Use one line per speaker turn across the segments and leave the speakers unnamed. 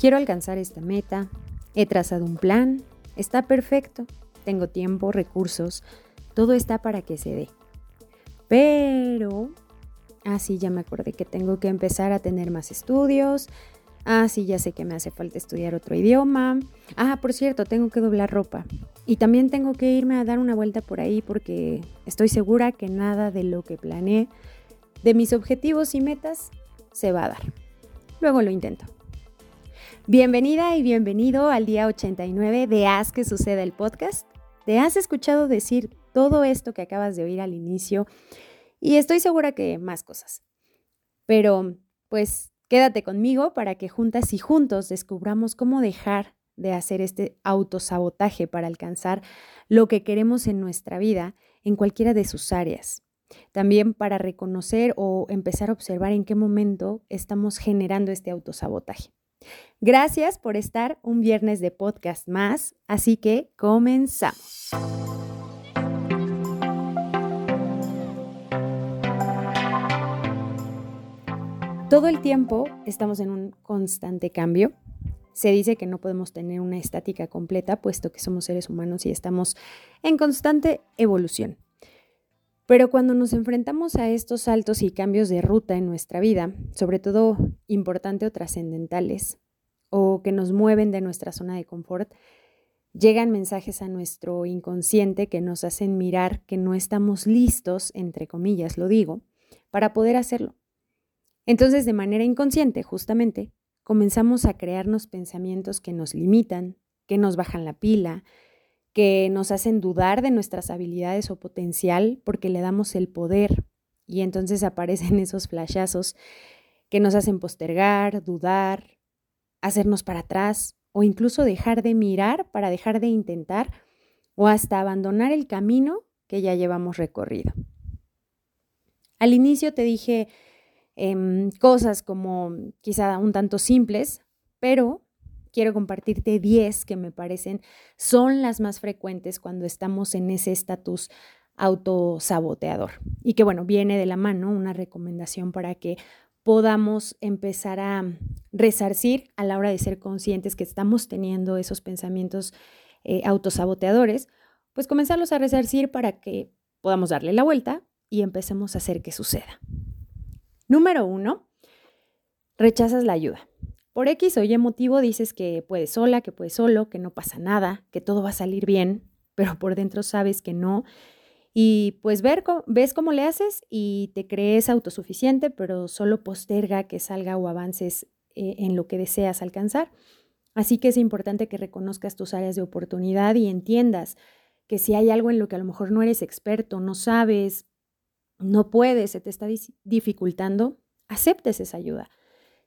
Quiero alcanzar esta meta, he trazado un plan, está perfecto, tengo tiempo, recursos, todo está para que se dé. Pero, ah, sí, ya me acordé que tengo que empezar a tener más estudios. Ah, ya sé que me hace falta estudiar otro idioma. Ah, por cierto, tengo que doblar ropa. Y también tengo que irme a dar una vuelta por ahí porque estoy segura que nada de lo que planeé, de mis objetivos y metas, se va a dar. Luego lo intento. Bienvenida y bienvenido al día 89 de Haz que suceda el podcast. ¿Te has escuchado decir todo esto que acabas de oír al inicio? Y estoy segura que más cosas. Pero, pues, quédate conmigo para que juntas y juntos descubramos cómo dejar de hacer este autosabotaje para alcanzar lo que queremos en nuestra vida en cualquiera de sus áreas. También para reconocer o empezar a observar en qué momento estamos generando este autosabotaje. Gracias por estar un viernes de podcast más, así que comenzamos. Todo el tiempo estamos en un constante cambio. Se dice que no podemos tener una estática completa, puesto que somos seres humanos y estamos en constante evolución. Pero cuando nos enfrentamos a estos saltos y cambios de ruta en nuestra vida, sobre todo importante o trascendentales, o que nos mueven de nuestra zona de confort, llegan mensajes a nuestro inconsciente que nos hacen mirar que no estamos listos, entre comillas lo digo, para poder hacerlo. Entonces, de manera inconsciente, justamente, comenzamos a crearnos pensamientos que nos limitan, que nos bajan la pila, que nos hacen dudar de nuestras habilidades o potencial porque le damos el poder y entonces aparecen esos flashazos que nos hacen postergar, dudar, hacernos para atrás o incluso dejar de mirar para dejar de intentar o hasta abandonar el camino que ya llevamos recorrido. Al inicio te dije em, cosas como quizá un tanto simples, pero quiero compartirte 10 que me parecen son las más frecuentes cuando estamos en ese estatus autosaboteador. Y que bueno, viene de la mano una recomendación para que podamos empezar a resarcir a la hora de ser conscientes que estamos teniendo esos pensamientos eh, autosaboteadores, pues comenzarlos a resarcir para que podamos darle la vuelta y empecemos a hacer que suceda. Número uno, rechazas la ayuda. Por X o Y motivo dices que puedes sola, que puedes solo, que no pasa nada, que todo va a salir bien, pero por dentro sabes que no. Y pues ver, ves cómo le haces y te crees autosuficiente, pero solo posterga que salga o avances eh, en lo que deseas alcanzar. Así que es importante que reconozcas tus áreas de oportunidad y entiendas que si hay algo en lo que a lo mejor no eres experto, no sabes, no puedes, se te está dificultando, aceptes esa ayuda.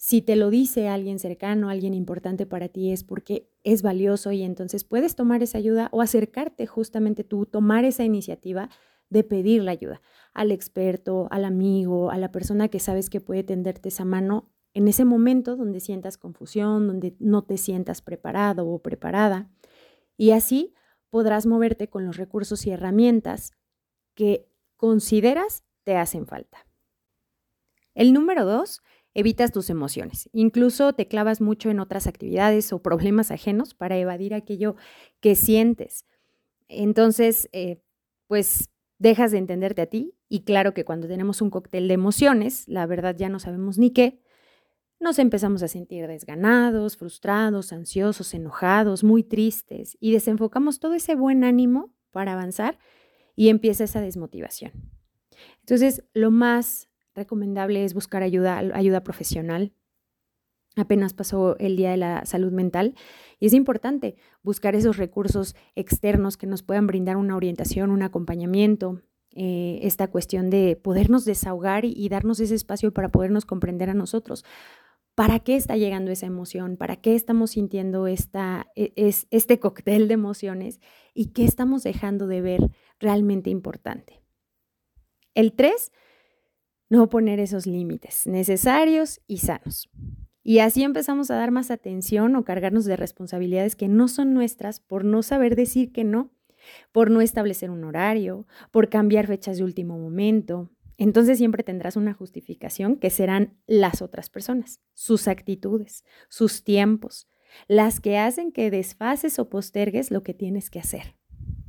Si te lo dice alguien cercano, alguien importante para ti, es porque es valioso y entonces puedes tomar esa ayuda o acercarte justamente tú, tomar esa iniciativa de pedir la ayuda al experto, al amigo, a la persona que sabes que puede tenderte esa mano en ese momento donde sientas confusión, donde no te sientas preparado o preparada. Y así podrás moverte con los recursos y herramientas que consideras te hacen falta. El número dos evitas tus emociones. Incluso te clavas mucho en otras actividades o problemas ajenos para evadir aquello que sientes. Entonces, eh, pues dejas de entenderte a ti y claro que cuando tenemos un cóctel de emociones, la verdad ya no sabemos ni qué, nos empezamos a sentir desganados, frustrados, ansiosos, enojados, muy tristes y desenfocamos todo ese buen ánimo para avanzar y empieza esa desmotivación. Entonces, lo más recomendable es buscar ayuda, ayuda profesional. Apenas pasó el Día de la Salud Mental y es importante buscar esos recursos externos que nos puedan brindar una orientación, un acompañamiento, eh, esta cuestión de podernos desahogar y, darnos ese espacio para podernos comprender a nosotros. ¿Para qué está llegando esa emoción? ¿Para qué estamos sintiendo esta, e, es, este cóctel de emociones? ¿Y qué estamos dejando de ver realmente importante? El 3 no poner esos límites necesarios y sanos. Y así empezamos a dar más atención o cargarnos de responsabilidades que no son nuestras por no saber decir que no, por no establecer un horario, por cambiar fechas de último momento. Entonces siempre tendrás una justificación que serán las otras personas, sus actitudes, sus tiempos, las que hacen que desfases o postergues lo que tienes que hacer.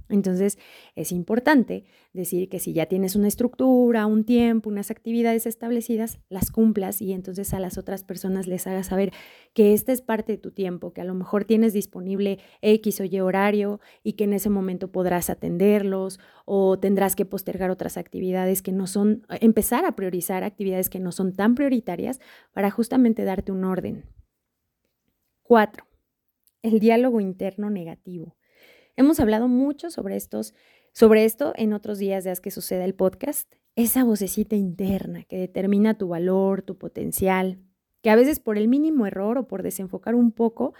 Entonces, es importante decir que si ya tienes una estructura, un tiempo, unas actividades establecidas, las cumplas y entonces a las otras personas les hagas saber que esta es parte de tu tiempo, que a lo mejor tienes disponible X o Y horario y que en ese momento podrás atenderlos o tendrás que postergar otras actividades que no son, empezar a priorizar actividades que no son tan prioritarias para justamente darte un orden. Cuatro, el diálogo interno negativo. Hemos hablado mucho sobre estos, sobre esto en otros días de que suceda el podcast. Esa vocecita interna que determina tu valor, tu potencial, que a veces por el mínimo error o por desenfocar un poco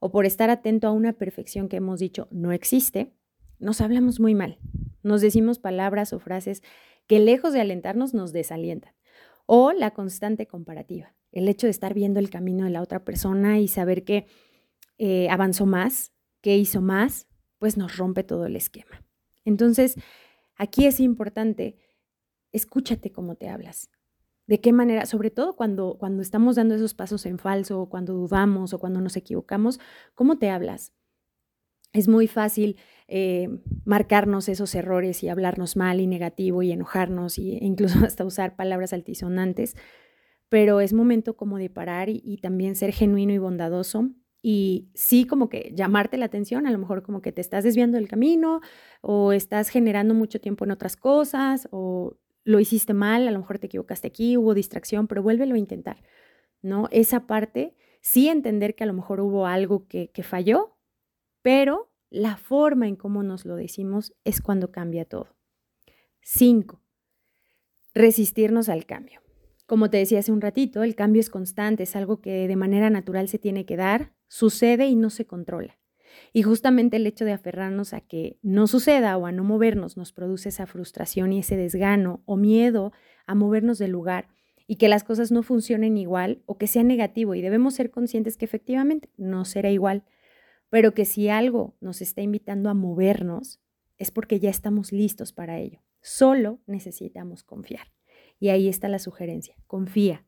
o por estar atento a una perfección que hemos dicho no existe, nos hablamos muy mal. Nos decimos palabras o frases que lejos de alentarnos nos desalientan. O la constante comparativa, el hecho de estar viendo el camino de la otra persona y saber que eh, avanzó más, que hizo más, pues nos rompe todo el esquema. Entonces, aquí es importante, escúchate cómo te hablas. De qué manera, sobre todo cuando, cuando estamos dando esos pasos en falso, o cuando dudamos o cuando nos equivocamos, ¿cómo te hablas? Es muy fácil eh, marcarnos esos errores y hablarnos mal y negativo y enojarnos e incluso hasta usar palabras altisonantes, pero es momento como de parar y también ser genuino y bondadoso y sí como que llamarte la atención, a lo mejor como que te estás desviando del camino o estás generando mucho tiempo en otras cosas o lo hiciste mal, a lo mejor te equivocaste aquí, hubo distracción, pero vuélvelo a intentar, ¿no? Esa parte, sí entender que a lo mejor hubo algo que, que falló, pero la forma en cómo nos lo decimos es cuando cambia todo. Cinco, resistirnos al cambio. Como te decía hace un ratito, el cambio es constante, es algo que de manera natural se tiene que dar, sucede y no se controla. Y justamente el hecho de aferrarnos a que no suceda o a no movernos nos produce esa frustración y ese desgano o miedo a movernos del lugar y que las cosas no funcionen igual o que sea negativo y debemos ser conscientes que efectivamente no será igual, pero que si algo nos está invitando a movernos es porque ya estamos listos para ello. Solo necesitamos confiar. Y ahí está la sugerencia, confía.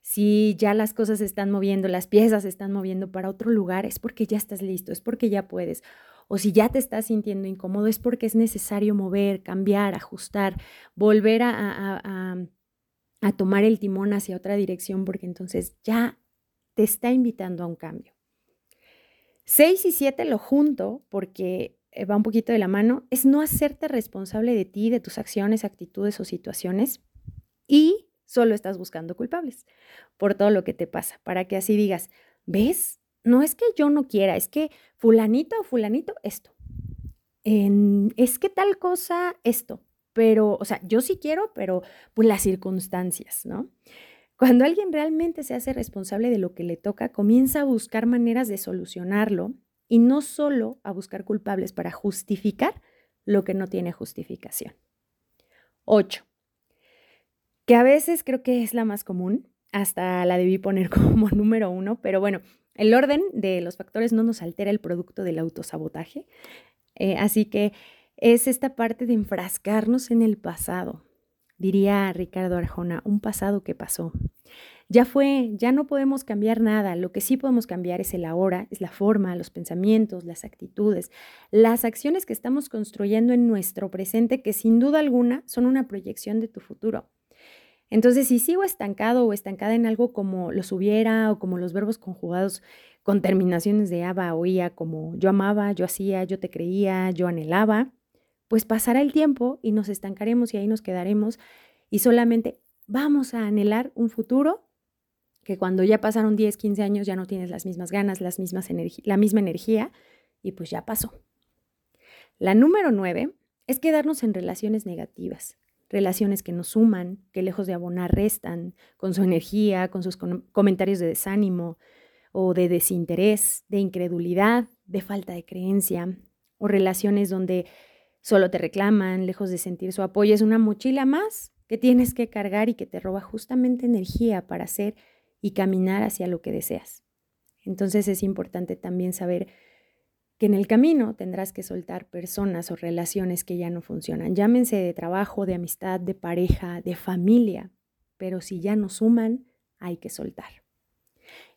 Si ya las cosas se están moviendo, las piezas se están moviendo para otro lugar, es porque ya estás listo, es porque ya puedes. O si ya te estás sintiendo incómodo, es porque es necesario mover, cambiar, ajustar, volver a, a tomar el timón hacia otra dirección, porque entonces ya te está invitando a un cambio. Seis y siete lo junto porque eh, va un poquito de la mano, es no hacerte responsable de ti, de tus acciones, actitudes o situaciones y solo estás buscando culpables por todo lo que te pasa, para que así digas, ¿ves? No es que yo no quiera, es que fulanito o fulanito esto. es que tal cosa esto, pero, o sea, yo sí quiero, pero pues las circunstancias, ¿no? Cuando alguien realmente se hace responsable de lo que le toca, comienza a buscar maneras de solucionarlo y no solo a buscar culpables para justificar lo que no tiene justificación. 8 que a veces creo que es la más común, hasta la debí poner como número uno, pero bueno, el orden de los factores no nos altera el producto del autosabotaje, eh, así que es esta parte de enfrascarnos en el pasado, diría Ricardo Arjona, un pasado que pasó. Ya fue, ya no podemos cambiar nada, lo que sí podemos cambiar es el ahora, es la forma, los pensamientos, las actitudes, las acciones que estamos construyendo en nuestro presente que sin duda alguna son una proyección de tu futuro. Entonces, si sigo estancado o estancada en algo como los hubiera o como los verbos conjugados con terminaciones de aba o ia, como yo amaba, yo hacía, yo te creía, yo anhelaba, pues pasará el tiempo y nos estancaremos y ahí nos quedaremos y solamente vamos a anhelar un futuro que cuando ya pasaron 10, 15 años ya no tienes las mismas ganas, las mismas la misma energía y pues ya pasó. La número nueve es quedarnos en relaciones negativas relaciones que nos suman, que lejos de abonar restan, con su energía, con sus comentarios de desánimo o de desinterés, de incredulidad, de falta de creencia, o relaciones donde solo te reclaman, lejos de sentir su apoyo, es una mochila más que tienes que cargar y que te roba justamente energía para hacer y caminar hacia lo que deseas. Entonces es importante también saber que en el camino tendrás que soltar personas o relaciones que ya no funcionan, llámense de trabajo, de amistad, de pareja, de familia, pero si ya no suman, hay que soltar.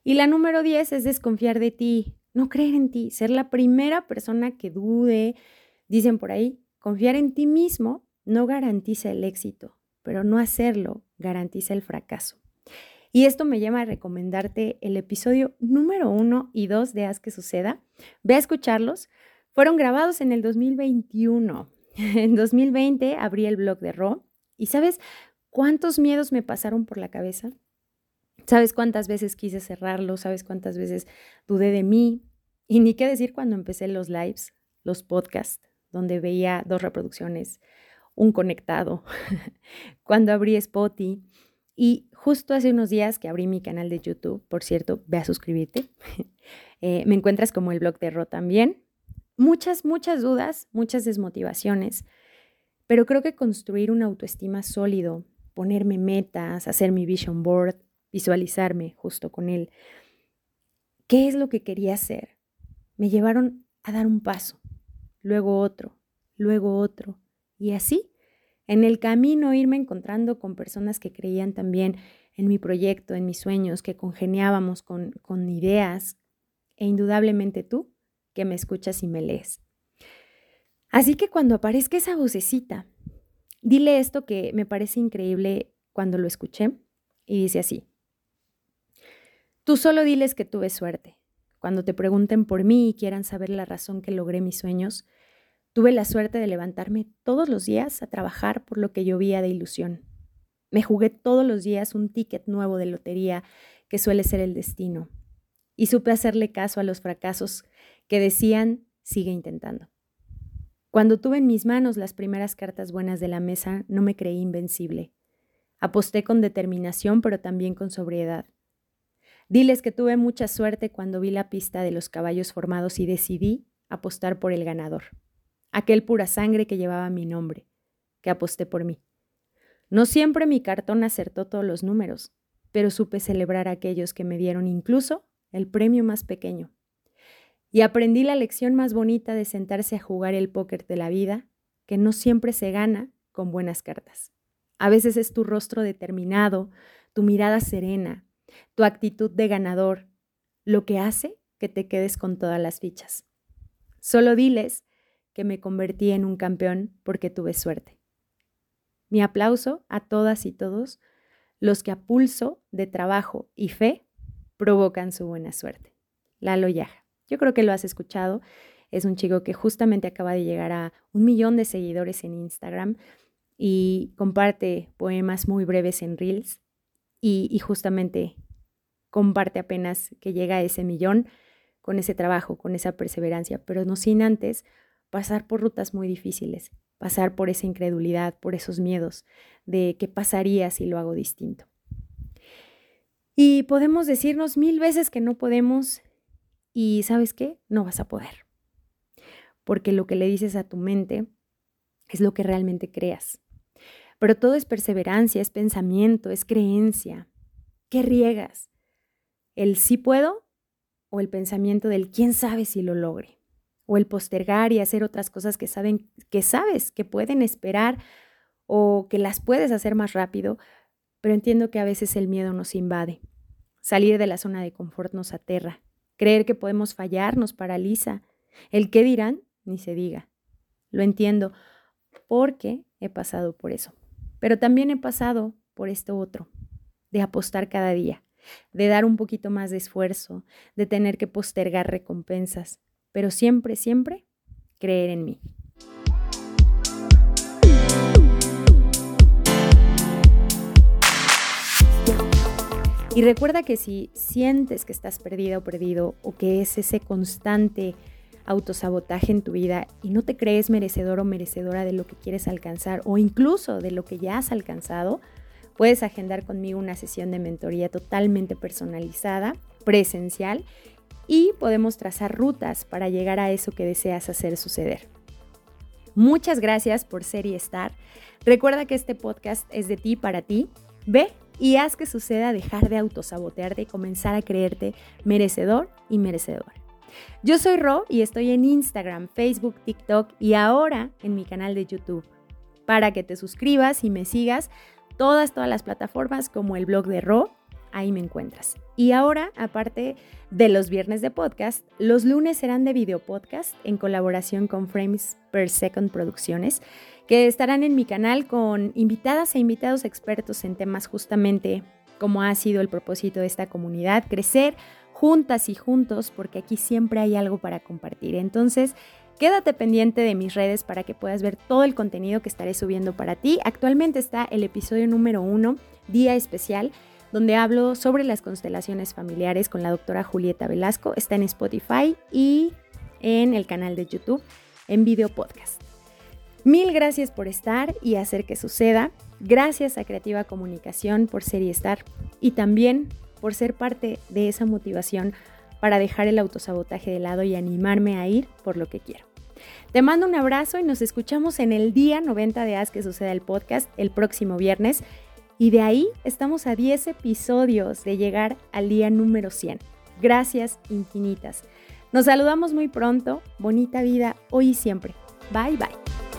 Y la número 10 es desconfiar de ti, no creer en ti, ser la primera persona que dude. Dicen por ahí, confiar en ti mismo no garantiza el éxito, pero no hacerlo garantiza el fracaso. Y esto me llama a recomendarte el episodio número uno y dos de Haz que suceda. Ve a escucharlos. Fueron grabados en el 2021. En 2020 abrí el blog de Ro. ¿Y sabes cuántos miedos me pasaron por la cabeza? ¿Sabes cuántas veces quise cerrarlo? ¿Sabes cuántas veces dudé de mí? Y ni qué decir cuando empecé los lives, los podcasts, donde veía dos reproducciones, un conectado, cuando abrí Spotify y justo hace unos días que abrí mi canal de YouTube, por cierto, ve a suscribirte, eh, me encuentras como el blog de Ro también. Muchas, muchas dudas, muchas desmotivaciones, pero creo que construir una autoestima sólido, ponerme metas, hacer mi vision board, visualizarme justo con él, qué es lo que quería hacer, me llevaron a dar un paso, luego otro, luego otro, y así en el camino irme encontrando con personas que creían también en mi proyecto, en mis sueños, que congeniábamos con, con ideas, e indudablemente tú, que me escuchas y me lees. Así que cuando aparezca esa vocecita, dile esto que me parece increíble cuando lo escuché, y dice así, tú solo diles que tuve suerte. Cuando te pregunten por mí y quieran saber la razón que logré mis sueños, Tuve la suerte de levantarme todos los días a trabajar por lo que llovía de ilusión. Me jugué todos los días un ticket nuevo de lotería que suele ser el destino. Y supe hacerle caso a los fracasos que decían, sigue intentando. Cuando tuve en mis manos las primeras cartas buenas de la mesa, no me creí invencible. Aposté con determinación, pero también con sobriedad. Diles que tuve mucha suerte cuando vi la pista de los caballos formados y decidí apostar por el ganador aquel pura sangre que llevaba mi nombre, que aposté por mí. No siempre mi cartón acertó todos los números, pero supe celebrar a aquellos que me dieron incluso el premio más pequeño. Y aprendí la lección más bonita de sentarse a jugar el póker de la vida, que no siempre se gana con buenas cartas. A veces es tu rostro determinado, tu mirada serena, tu actitud de ganador, lo que hace que te quedes con todas las fichas. Solo diles que me convertí en un campeón porque tuve suerte. Mi aplauso a todas y todos los que a pulso de trabajo y fe provocan su buena suerte. Lalo Yaja. Yo creo que lo has escuchado. Es un chico que justamente acaba de llegar a un millón de seguidores en Instagram y comparte poemas muy breves en Reels y, y justamente comparte apenas que llega a ese millón con ese trabajo, con esa perseverancia, pero no sin antes pasar por rutas muy difíciles, pasar por esa incredulidad, por esos miedos de qué pasaría si lo hago distinto. Y podemos decirnos mil veces que no podemos y sabes qué, no vas a poder. Porque lo que le dices a tu mente es lo que realmente creas. Pero todo es perseverancia, es pensamiento, es creencia. ¿Qué riegas? ¿El sí puedo o el pensamiento del quién sabe si lo logre? O el postergar y hacer otras cosas que saben que sabes que pueden esperar o que las puedes hacer más rápido, pero entiendo que a veces el miedo nos invade. Salir de la zona de confort nos aterra. Creer que podemos fallar nos paraliza. El qué dirán ni se diga. Lo entiendo porque he pasado por eso. Pero también he pasado por esto otro, de apostar cada día, de dar un poquito más de esfuerzo, de tener que postergar recompensas, pero siempre, siempre creer en mí. Y recuerda que si sientes que estás perdida o perdido o que es ese constante autosabotaje en tu vida y no te crees merecedor o merecedora de lo que quieres alcanzar o incluso de lo que ya has alcanzado, puedes agendar conmigo una sesión de mentoría totalmente personalizada, presencial y podemos trazar rutas para llegar a eso que deseas hacer suceder. Muchas gracias por ser y estar. Recuerda que este podcast es de ti para ti. Ve y haz que suceda dejar de autosabotearte y comenzar a creerte merecedor y merecedor. Yo soy Ro y estoy en Instagram, Facebook, TikTok y ahora en mi canal de YouTube para que te suscribas y me sigas todas, todas las plataformas como el blog de Ro, ahí me encuentras. Y ahora, aparte de los viernes de podcast, los lunes serán de video podcast en colaboración con Frames Per Second Producciones, que estarán en mi canal con invitadas e invitados expertos en temas justamente como ha sido el propósito de esta comunidad, crecer juntas y juntos, porque aquí siempre hay algo para compartir. Entonces, Quédate pendiente de mis redes para que puedas ver todo el contenido que estaré subiendo para ti. Actualmente está el episodio número uno, Día Especial, donde hablo sobre las constelaciones familiares con la doctora Julieta Velasco. Está en Spotify y en el canal de YouTube en video podcast. Mil gracias por estar y hacer que suceda. Gracias a Creativa Comunicación por ser y estar y también por ser parte de esa motivación para dejar el autosabotaje de lado y animarme a ir por lo que quiero. Te mando un abrazo y nos escuchamos en el día 90 de Haz que suceda el podcast el próximo viernes. Y de ahí estamos a 10 episodios de llegar al día número 100. Gracias infinitas. Nos saludamos muy pronto. Bonita vida hoy y siempre. Bye bye.